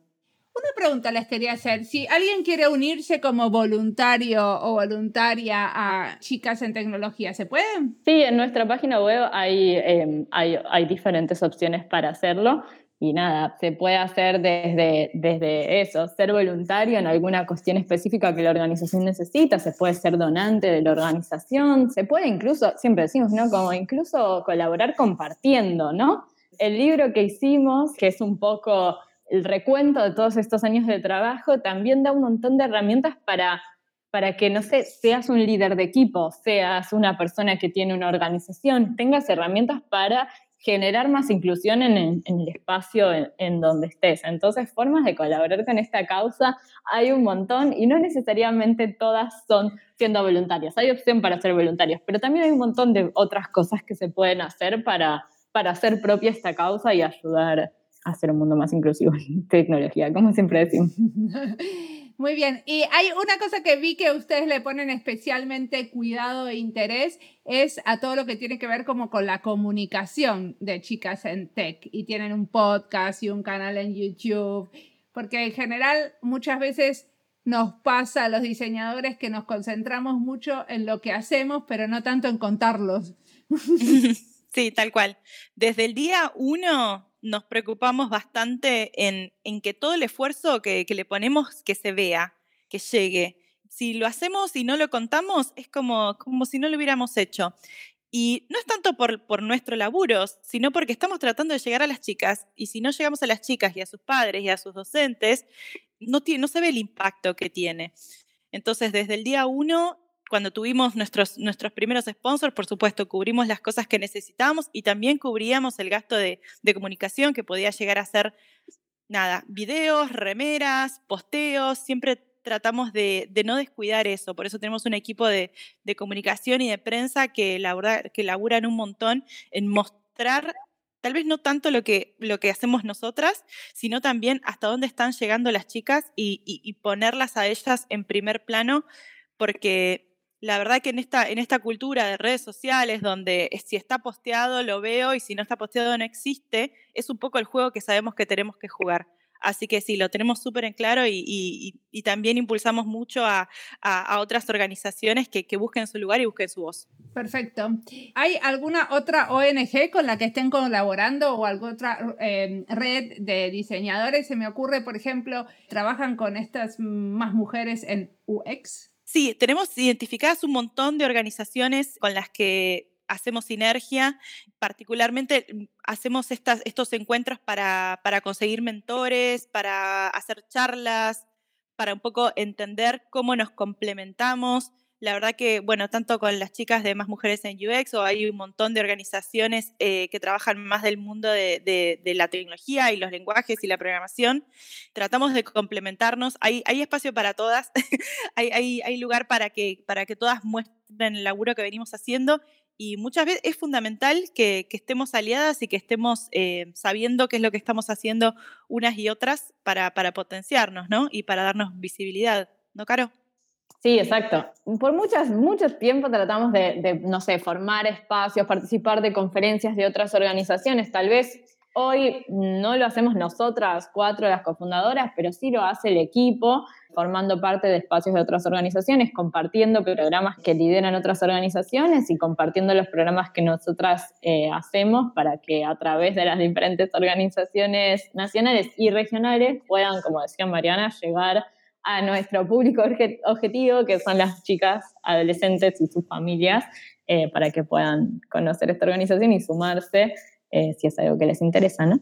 Una pregunta les quería hacer. Si alguien quiere unirse como voluntario o voluntaria a Chicas en Tecnología, ¿se puede? Sí, en nuestra página web hay, em, hay, hay, diferentes opciones para hacerlo. Y nada, se puede hacer desde, desde eso, ser voluntario en alguna cuestión específica que la organización necesita, se puede ser donante de la organización, se puede incluso, siempre decimos, ¿no? Como incluso colaborar compartiendo, ¿no? El libro que hicimos, que es un poco el recuento de todos estos años de trabajo también da un montón de herramientas para, para que, no sé, seas un líder de equipo, seas una persona que tiene una organización, tengas herramientas para generar más inclusión en, el espacio en, donde estés. Entonces, formas de colaborar con esta causa hay un montón y no necesariamente todas son siendo voluntarias. Hay opción para ser voluntarios, pero también hay un montón de otras cosas que se pueden hacer para, para hacer propia esta causa y ayudar hacer un mundo más inclusivo en tecnología, como siempre decimos. Muy bien, y hay una cosa que vi que ustedes le ponen especialmente cuidado e interés, es a todo lo que tiene que ver como con la comunicación de chicas en tech, y tienen un podcast y un canal en YouTube, porque en general muchas veces nos pasa a los diseñadores que nos concentramos mucho en lo que hacemos, pero no tanto en contarlos. Sí, tal cual. Desde el día uno nos preocupamos bastante en, que todo el esfuerzo que, le ponemos que se vea, que llegue. Si lo hacemos y no lo contamos, es como, como si no lo hubiéramos hecho. Y no es tanto por, por nuestro laburo, sino porque estamos tratando de llegar a las chicas. Y si no llegamos a las chicas y a sus padres y a sus docentes, no, no se ve el impacto que tiene. Entonces, desde el día uno cuando tuvimos nuestros, nuestros primeros sponsors, por supuesto, cubrimos las cosas que necesitábamos y también cubríamos el gasto de, comunicación que podía llegar a ser, nada, videos, remeras, posteos, siempre tratamos de, no descuidar eso. Por eso tenemos un equipo de, comunicación y de prensa que, labura, que laburan un montón en mostrar tal vez no tanto lo que, lo que hacemos nosotras, sino también hasta dónde están llegando las chicas y, y ponerlas a ellas en primer plano, porque la verdad que en esta, cultura de redes sociales, donde si está posteado lo veo y si no está posteado no existe, es un poco el juego que sabemos que tenemos que jugar. Así que sí, lo tenemos súper en claro y, también impulsamos mucho a, otras organizaciones que, busquen su lugar y busquen su voz. Perfecto. ¿Hay alguna otra ONG con la que estén colaborando o alguna otra em, red de diseñadores? Se me ocurre, por ejemplo, trabajan con estas más mujeres en UX. Sí, tenemos identificadas un montón de organizaciones con las que hacemos sinergia, particularmente mm, hacemos estos encuentros para, para conseguir mentores, para hacer charlas, para un poco entender cómo nos complementamos, la verdad que, bueno, tanto con las chicas de Más Mujeres en UX o hay un montón de organizaciones eh, que trabajan más del mundo de, la tecnología y los lenguajes y la programación, tratamos de complementarnos. Hay, espacio para todas, hay, hay, lugar para que, para que todas muestren el laburo que venimos haciendo y muchas veces es fundamental que, estemos aliadas y que estemos eh, sabiendo qué es lo que estamos haciendo unas y otras para, para potenciarnos, ¿no? Y para darnos visibilidad. ¿no, Caro? Sí, exacto. Por muchas, mucho tiempo tratamos de, de, no sé, formar espacios, participar de conferencias de otras organizaciones. Tal vez hoy no lo hacemos nosotras, cuatro de las cofundadoras, pero sí lo hace el equipo, formando parte de espacios de otras organizaciones, compartiendo programas que lideran otras organizaciones y compartiendo los programas que nosotras eh, hacemos para que a través de las diferentes organizaciones nacionales y regionales puedan, como decía Mariana, llegar a nuestro público objetivo, que son las chicas, adolescentes y sus familias, eh, para que puedan conocer esta organización y sumarse eh, si es algo que les interesa, ¿no?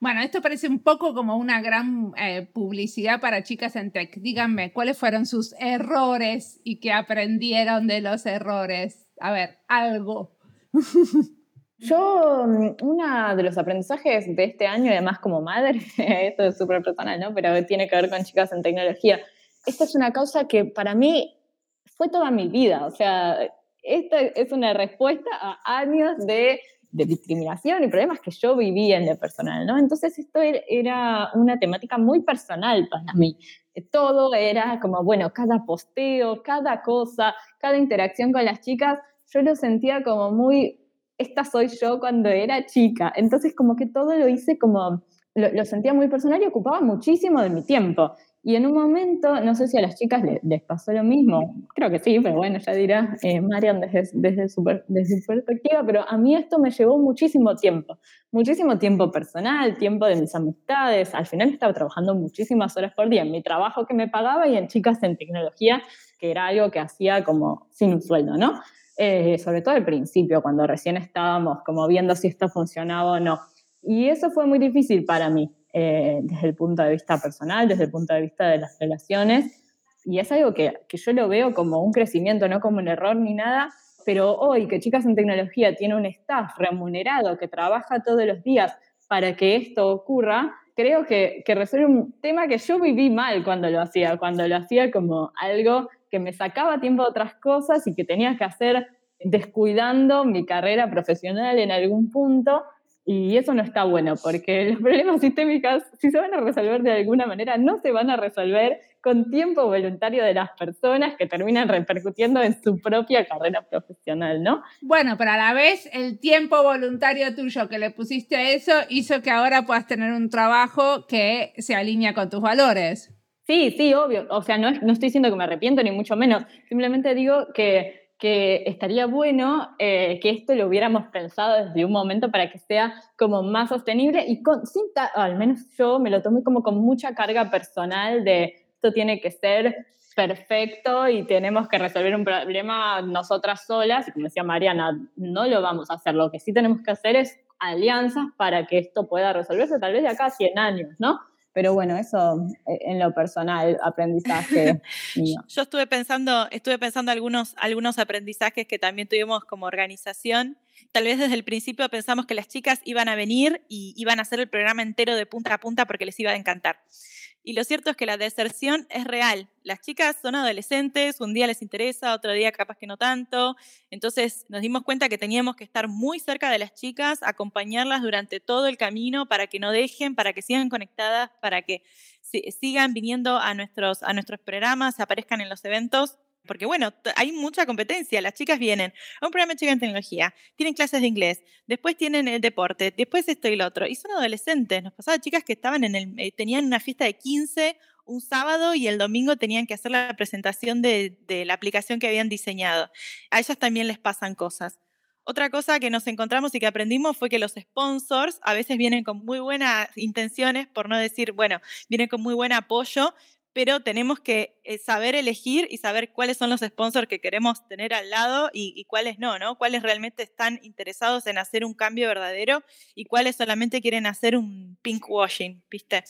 Bueno, esto parece un poco como una gran eh, publicidad para chicas en tech. Díganme, ¿cuáles fueron sus errores y qué aprendieron de los errores? A ver, algo. Yo, mm, uno de los aprendizajes de este año, además como madre, esto es súper personal, ¿no? Pero tiene que ver con chicas en tecnología. Esta es una causa que para mí fue toda mi vida. O sea, esta es una respuesta a años de, de discriminación y problemas que yo vivía en lo personal, ¿no? Entonces esto er, era una temática muy personal para mí. Todo era como, bueno, cada posteo, cada cosa, cada interacción con las chicas, yo lo sentía como muy esta soy yo cuando era chica. Entonces como que todo lo hice como, lo, sentía muy personal y ocupaba muchísimo de mi tiempo. Y en un momento, no sé si a las chicas les, pasó lo mismo, creo que sí, pero bueno, ya dirá eh, Marian desde, desde, su, desde su perspectiva, pero a mí esto me llevó muchísimo tiempo, muchísimo tiempo personal, tiempo de mis amistades, al final estaba trabajando muchísimas horas por día en mi trabajo que me pagaba y en chicas en tecnología, que era algo que hacía como sin un sueldo, ¿no? Eh, sobre todo al principio, cuando recién estábamos como viendo si esto funcionaba o no. Y eso fue muy difícil para mí, eh, desde el punto de vista personal, desde el punto de vista de las relaciones. Y es algo que, que yo lo veo como un crecimiento, no como un error ni nada, pero hoy que Chicas en Tecnología tiene un staff remunerado que trabaja todos los días para que esto ocurra, creo que, que resuelve un tema que yo viví mal cuando lo hacía, cuando lo hacía como algo que me sacaba tiempo de otras cosas y que tenía que hacer descuidando mi carrera profesional en algún punto. Y eso no está bueno, porque los problemas sistémicos, si se van a resolver de alguna manera, no se van a resolver con tiempo voluntario de las personas que terminan repercutiendo en su propia carrera profesional, ¿no? Bueno, pero a la vez el tiempo voluntario tuyo que le pusiste a eso hizo que ahora puedas tener un trabajo que se alinea con tus valores. Sí, sí, obvio. O sea, no, no estoy diciendo que me arrepiento, ni mucho menos. Simplemente digo que, estaría bueno eh, que esto lo hubiéramos pensado desde un momento para que sea como más sostenible y con, sin al menos yo me lo tomé como con mucha carga personal de esto tiene que ser perfecto y tenemos que resolver un problema nosotras solas. Y como decía Mariana, no lo vamos a hacer. Lo que sí tenemos que hacer es alianzas para que esto pueda resolverse tal vez de acá a 100 años, ¿no? Pero bueno, eso eh, en lo personal, aprendizaje mío. Yo estuve pensando, estuve pensando algunos, algunos aprendizajes que también tuvimos como organización. Tal vez desde el principio pensamos que las chicas iban a venir y iban a hacer el programa entero de punta a punta porque les iba a encantar. Y lo cierto es que la deserción es real. Las chicas son adolescentes, un día les interesa, otro día capaz que no tanto. Entonces nos dimos cuenta que teníamos que estar muy cerca de las chicas, acompañarlas durante todo el camino para que no dejen, para que sigan conectadas, para que sigan viniendo a nuestros, a nuestros programas, aparezcan en los eventos porque bueno, hay mucha competencia. Las chicas vienen a un programa de chica en tecnología, tienen clases de inglés, después tienen el deporte, después esto y lo otro. Y son adolescentes. Nos pasaba chicas que estaban en el, eh, tenían una fiesta de 15 un sábado y el domingo tenían que hacer la presentación de, de la aplicación que habían diseñado. A ellas también les pasan cosas. Otra cosa que nos encontramos y que aprendimos fue que los sponsors a veces vienen con muy buenas intenciones, por no decir, bueno, vienen con muy buen apoyo, pero tenemos que eh, saber elegir y saber cuáles son los sponsors que queremos tener al lado y, cuáles no, ¿no? Cuáles realmente están interesados en hacer un cambio verdadero y cuáles solamente quieren hacer un pink washing, ¿viste?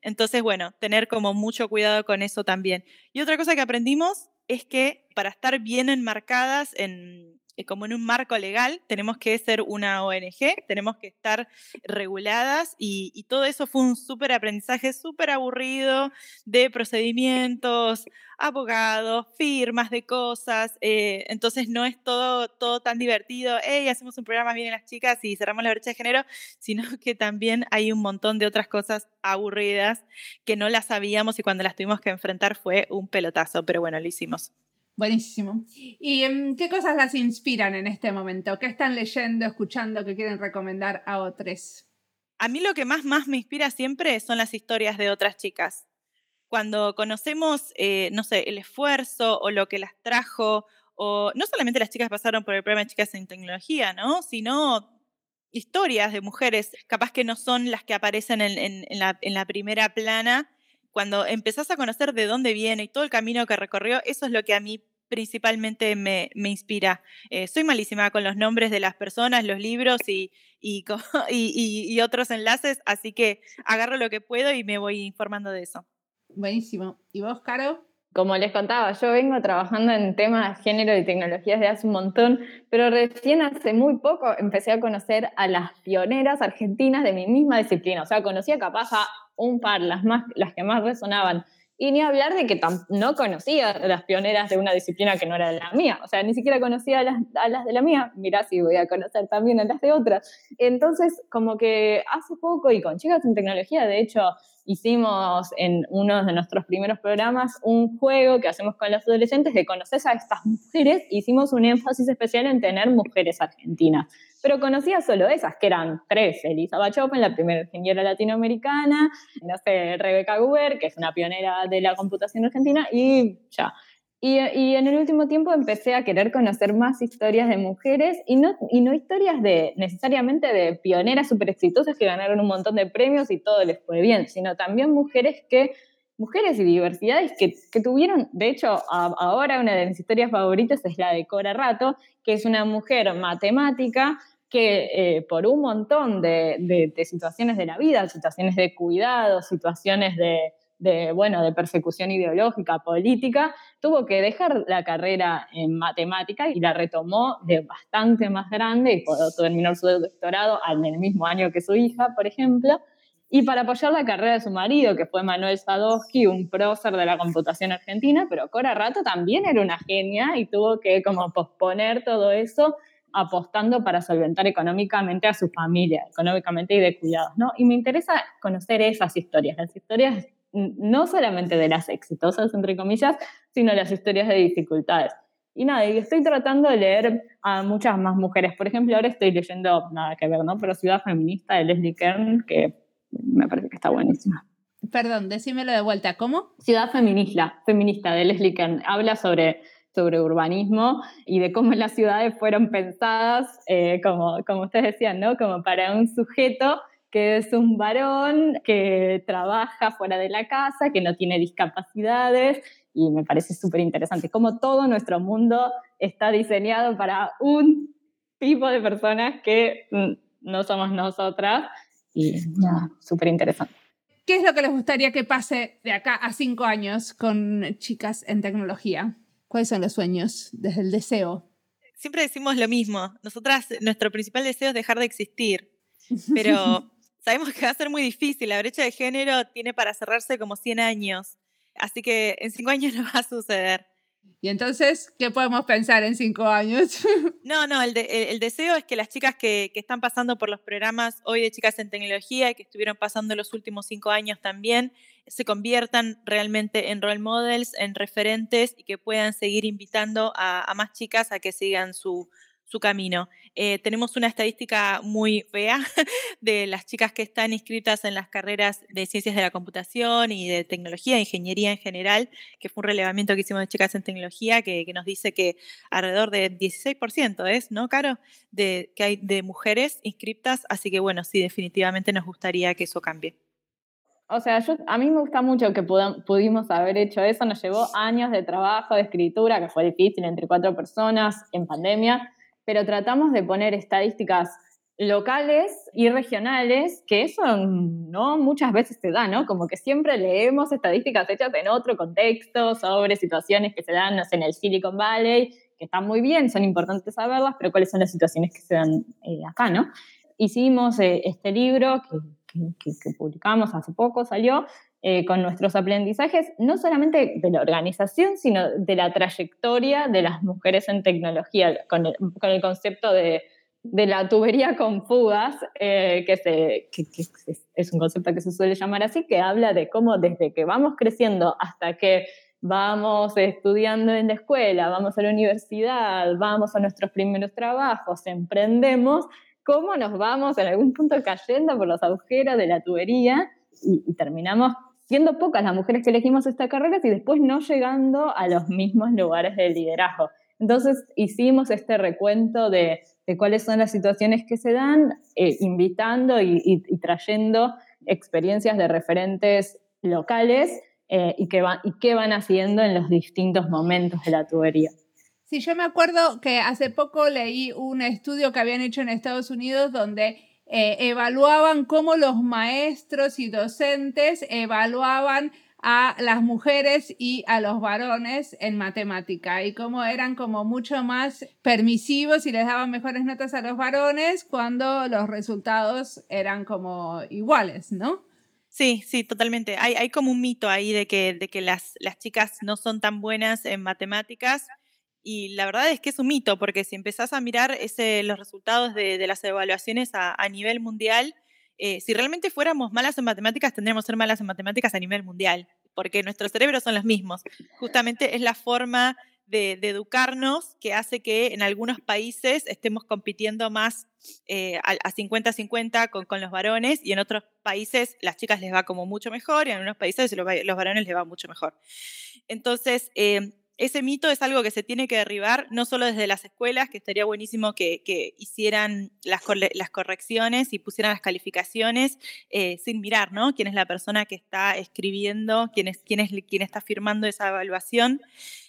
Entonces, bueno, tener como mucho cuidado con eso también. Y otra cosa que aprendimos es que para estar bien enmarcadas en, como en un marco legal, tenemos que ser una ONG, tenemos que estar reguladas y, todo eso fue un súper aprendizaje, súper aburrido de procedimientos, abogados, firmas de cosas, eh, entonces no es todo, todo tan divertido, hey, hacemos un programa bien en las chicas y cerramos la brecha de género, sino que también hay un montón de otras cosas aburridas que no las sabíamos y cuando las tuvimos que enfrentar fue un pelotazo, pero bueno, lo hicimos. Buenísimo. ¿Y em, qué cosas las inspiran en este momento? ¿Qué están leyendo, escuchando, que quieren recomendar a otros? A mí lo que más, más me inspira siempre son las historias de otras chicas. Cuando conocemos, eh, no sé, el esfuerzo o lo que las trajo, o no solamente las chicas pasaron por el programa de Chicas en Tecnología, ¿no? Sino historias de mujeres, capaz que no son las que aparecen en, la, en la primera plana, cuando empezás a conocer de dónde viene y todo el camino que recorrió, eso es lo que a mí principalmente me, inspira. Eh, soy malísima con los nombres de las personas, los libros y, y, otros enlaces, así que agarro lo que puedo y me voy informando de eso. Buenísimo. ¿Y vos, Caro? Como les contaba, yo vengo trabajando en temas de género y tecnologías de hace un montón, pero recién hace muy poco empecé a conocer a las pioneras argentinas de mi misma disciplina. O sea, conocía capaz a un par, las, más, las que más resonaban. Y ni hablar de que no conocía a las pioneras de una disciplina que no era la mía. O sea, ni siquiera conocía a las, a las de la mía. Mirá si voy a conocer también a las de otras. Entonces, como que hace poco, y con Chicas en Tecnología, de hecho, hicimos en uno de nuestros primeros programas un juego que hacemos con los adolescentes de conocer a estas mujeres. Hicimos un énfasis especial en tener mujeres argentinas pero conocía solo esas, que eran tres, Elisa Bachofen, la primera ingeniera latinoamericana, no sé, Rebeca Guber, que es una pionera de la computación argentina, y ya. Y, y, en el último tiempo empecé a querer conocer más historias de mujeres y no, y no historias de necesariamente de pioneras súper exitosas que ganaron un montón de premios y todo les fue bien, sino también mujeres que mujeres y diversidades que, que tuvieron, de hecho, ahora una de mis historias favoritas es la de Cora Rato, que es una mujer matemática que eh, por un montón de, de, situaciones de la vida, situaciones de cuidado, situaciones de, de, bueno, de persecución ideológica, política, tuvo que dejar la carrera en matemática y la retomó de bastante más grande y pudo terminar su doctorado en el mismo año que su hija, por ejemplo y para apoyar la carrera de su marido, que fue Manuel Sadowski, un prócer de la computación argentina, pero Cora Rato también era una genia y tuvo que como posponer todo eso apostando para solventar económicamente a su familia, económicamente y de cuidados, ¿no? Y me interesa conocer esas historias, las historias no solamente de las exitosas, entre comillas, sino las historias de dificultades. Y nada, y estoy tratando de leer a muchas más mujeres. Por ejemplo, ahora estoy leyendo, nada que ver, ¿no? Pero Ciudad Feminista de Leslie Kern, que me parece que está buenísima. Perdón, decímelo de vuelta, ¿cómo? Ciudad Feminista, feminista de Leslie Kern. Habla sobre, sobre urbanismo y de cómo las ciudades fueron pensadas, eh, como, como ustedes decían, ¿no? Como para un sujeto que es un varón que trabaja fuera de la casa, que no tiene discapacidades, y me parece súper interesante cómo todo nuestro mundo está diseñado para un tipo de personas que mm, no somos nosotras y nada, súper interesante. ¿Qué es lo que les gustaría que pase de acá a cinco años con chicas en tecnología? ¿Cuáles son los sueños desde el deseo? Siempre decimos lo mismo. Nosotras, nuestro principal deseo es dejar de existir, pero sabemos que va a ser muy difícil. La brecha de género tiene para cerrarse como 100 años, así que en cinco años no va a suceder. Y entonces, ¿qué podemos pensar en cinco años? No, no, el, deseo es que las chicas que, que, están pasando por los programas hoy de Chicas en Tecnología y que estuvieron pasando los últimos cinco años también, se conviertan realmente en role models, en referentes y que puedan seguir invitando a, a más chicas a que sigan su, su camino. Eh, tenemos una estadística muy fea de las chicas que están inscritas en las carreras de ciencias de la computación y de tecnología, ingeniería en general, que fue un relevamiento que hicimos de chicas en tecnología, que, nos dice que alrededor de 16% es, ¿no, Caro? De, que hay de mujeres inscritas, así que bueno, sí, definitivamente nos gustaría que eso cambie. O sea, yo, a mí me gusta mucho que pudimos haber hecho eso, nos llevó años de trabajo, de escritura, que fue difícil entre cuatro personas en pandemia, pero tratamos de poner estadísticas locales y regionales, que eso no muchas veces se da, ¿no? Como que siempre leemos estadísticas hechas en otro contexto sobre situaciones que se dan en el Silicon Valley están muy bien, son importantes saberlas, pero cuáles son las situaciones que se dan eh, acá, ¿no? Hicimos eh, este libro que, que, publicamos hace poco, salió, eh, con nuestros aprendizajes, no solamente de la organización, sino de la trayectoria de las mujeres en tecnología, con el, con el concepto de, de, la tubería con fugas, que, se, que, es un concepto que se suele llamar así, que habla de cómo desde que vamos creciendo hasta que vamos estudiando en la escuela, vamos a la universidad, vamos a nuestros primeros trabajos, emprendemos, cómo nos vamos en algún punto cayendo por los agujeros de la tubería y, terminamos siendo pocas las mujeres que elegimos esta carrera y después no llegando a los mismos lugares de liderazgo. Entonces hicimos este recuento de, cuáles son las situaciones que se dan, eh, invitando y trayendo experiencias de referentes locales eh, y, qué y qué van haciendo en los distintos momentos de la tubería. Sí, yo me acuerdo que hace poco leí un estudio que habían hecho en Estados Unidos donde eh, evaluaban cómo los maestros y docentes evaluaban a las mujeres y a los varones en matemática y cómo eran como mucho más permisivos y les daban mejores notas a los varones cuando los resultados eran como iguales, ¿no? Sí, sí, totalmente. Hay, hay como un mito ahí de que, de que las, las chicas no son tan buenas en matemáticas y la verdad es que es un mito, porque si empezás a mirar ese, los resultados de, de las evaluaciones a, a nivel mundial, eh, si realmente fuéramos malas en matemáticas, tendríamos que ser malas en matemáticas a nivel mundial, porque nuestros cerebros son los mismos. Justamente es la forma de, educarnos que hace que en algunos países estemos compitiendo más eh, a 50-50 con, con, los varones y en otros países las chicas les va como mucho mejor y en algunos países los, los varones les va mucho mejor. Entonces, eh, ese mito es algo que se tiene que derribar, no solo desde las escuelas, que estaría buenísimo que, hicieran las, correcciones y pusieran las calificaciones eh, sin mirar, ¿no? Quién es la persona que está escribiendo, quién es, quién es quién está firmando esa evaluación.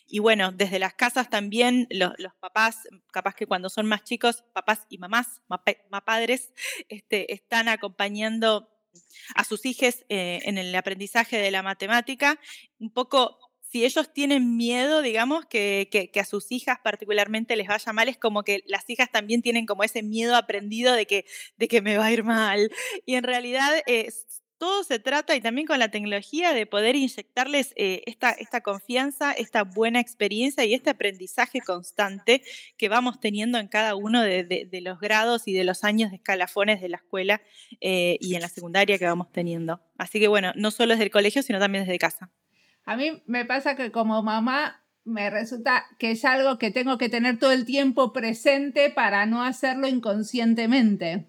Y bueno, desde las casas también los, papás, capaz que cuando son más chicos, papás y mamás, padres, este, están acompañando a sus hijos eh, en el aprendizaje de la matemática, un poco si ellos tienen miedo, digamos, que, a sus hijas particularmente les vaya mal, es como que las hijas también tienen como ese miedo aprendido de que, de que me va a ir mal. Y en realidad es todo se trata, y también con la tecnología, de poder inyectarles eh, esta, esta confianza, esta buena experiencia y este aprendizaje constante que vamos teniendo en cada uno de, los grados y de los años de escalafones de la escuela eh, y en la secundaria que vamos teniendo. Así que bueno, no solo desde el colegio, sino también desde casa. A mí me pasa que como mamá me resulta que es algo que tengo que tener todo el tiempo presente para no hacerlo inconscientemente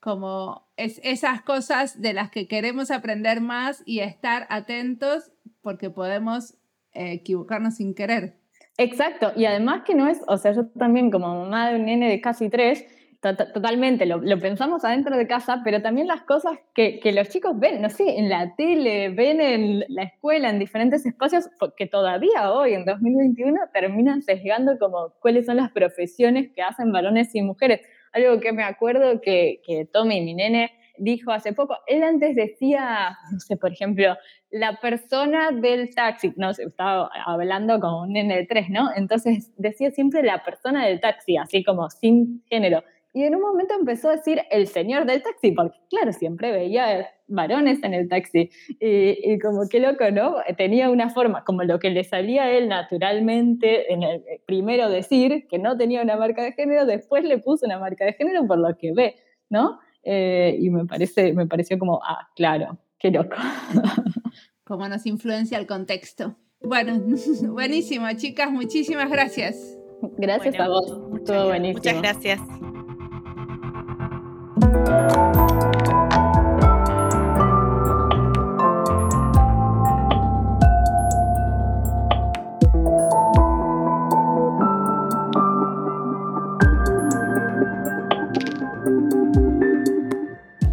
como es esas cosas de las que queremos aprender más y estar atentos porque podemos eh, equivocarnos sin querer. Exacto, y además que no es, o sea, yo también como mamá de un nene de casi tres, totalmente lo, pensamos adentro de casa, pero también las cosas que, que, los chicos ven, no sé, en la tele, ven en la escuela, en diferentes espacios, que todavía hoy, en 2021, terminan sesgando como cuáles son las profesiones que hacen varones y mujeres algo que me acuerdo que, que Tommy, mi nene, dijo hace poco, él antes decía, no sé, por ejemplo, la persona del taxi, no sé, estaba hablando con un nene de tres, ¿no? Entonces decía siempre la persona del taxi, así como sin género. Y en un momento empezó a decir el señor del taxi, porque claro, siempre veía varones en el taxi. Y, como qué loco, ¿no? Tenía una forma, como lo que le salía a él naturalmente, en el primero decir que no tenía una marca de género, después le puso una marca de género por lo que ve, ¿no? Eh, y me, parece, me pareció como, ah, claro, qué loco. Cómo nos influencia el contexto. Bueno, buenísimo, chicas, muchísimas gracias. Gracias a vos, todo buenísimo. Muchas gracias.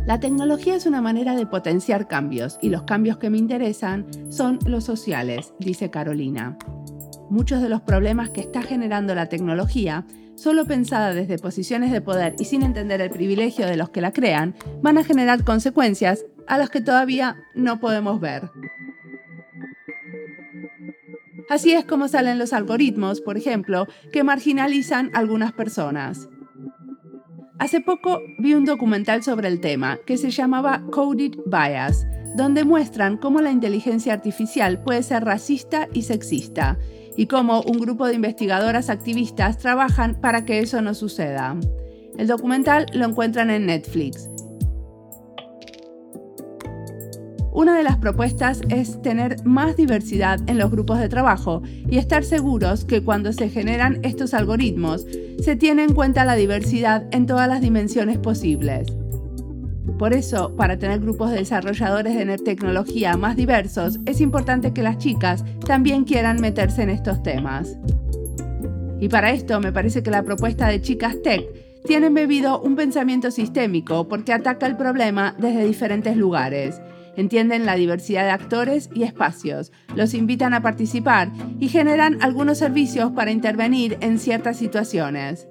La tecnología es una manera de potenciar cambios y los cambios que me interesan son los sociales, dice Carolina. Muchos de los problemas que está generando la tecnología solo pensada desde posiciones de poder y sin entender el privilegio de los que la crean, van a generar consecuencias a las que todavía no podemos ver. Así es como salen los algoritmos, por ejemplo, que marginalizan algunas personas. Hace poco vi un documental sobre el tema que se llamaba Coded Bias, donde muestran cómo la inteligencia artificial puede ser racista y sexista, y cómo un grupo de investigadoras activistas trabajan para que eso no suceda. El documental lo encuentran en Netflix. Una de las propuestas es tener más diversidad en los grupos de trabajo y estar seguros que cuando se generan estos algoritmos se tiene en cuenta la diversidad en todas las dimensiones posibles. Por eso, para tener grupos de desarrolladores de tecnología más diversos, es importante que las chicas también quieran meterse en estos temas. Y para esto me parece que la propuesta de Chicas Tech tiene embebido un pensamiento sistémico porque ataca el problema desde diferentes lugares. Entienden la diversidad de actores y espacios, los invitan a participar y generan algunos servicios para intervenir en ciertas situaciones.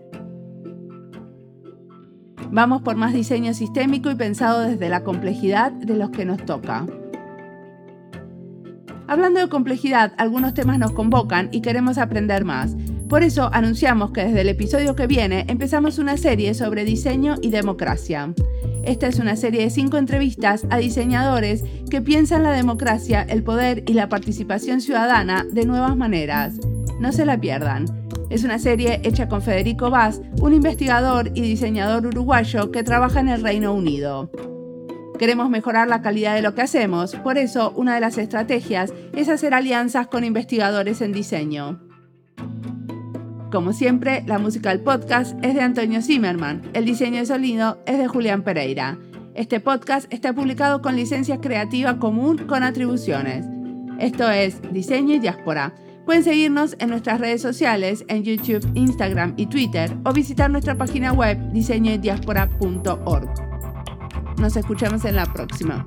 Vamos por más diseño sistémico y pensado desde la complejidad de los que nos toca. Hablando de complejidad, algunos temas nos convocan y queremos aprender más. Por eso anunciamos que desde el episodio que viene empezamos una serie sobre diseño y democracia. Esta es una serie de cinco entrevistas a diseñadores que piensan la democracia, el poder y la participación ciudadana de nuevas maneras. No se la pierdan. Es una serie hecha con Federico Vaz, un investigador y diseñador uruguayo que trabaja en el Reino Unido. Queremos mejorar la calidad de lo que hacemos, por eso una de las estrategias es hacer alianzas con investigadores en diseño. Como siempre, la música del podcast es de Antonio Zimmerman, el diseño de sonido es de Julián Pereira. Este podcast está publicado con licencia creativa común con atribuciones. Esto es Diseño y Diáspora Pueden seguirnos en nuestras redes sociales, en YouTube, Instagram y Twitter, o visitar nuestra página web diseñodiaspora.org. Nos escuchamos en la próxima.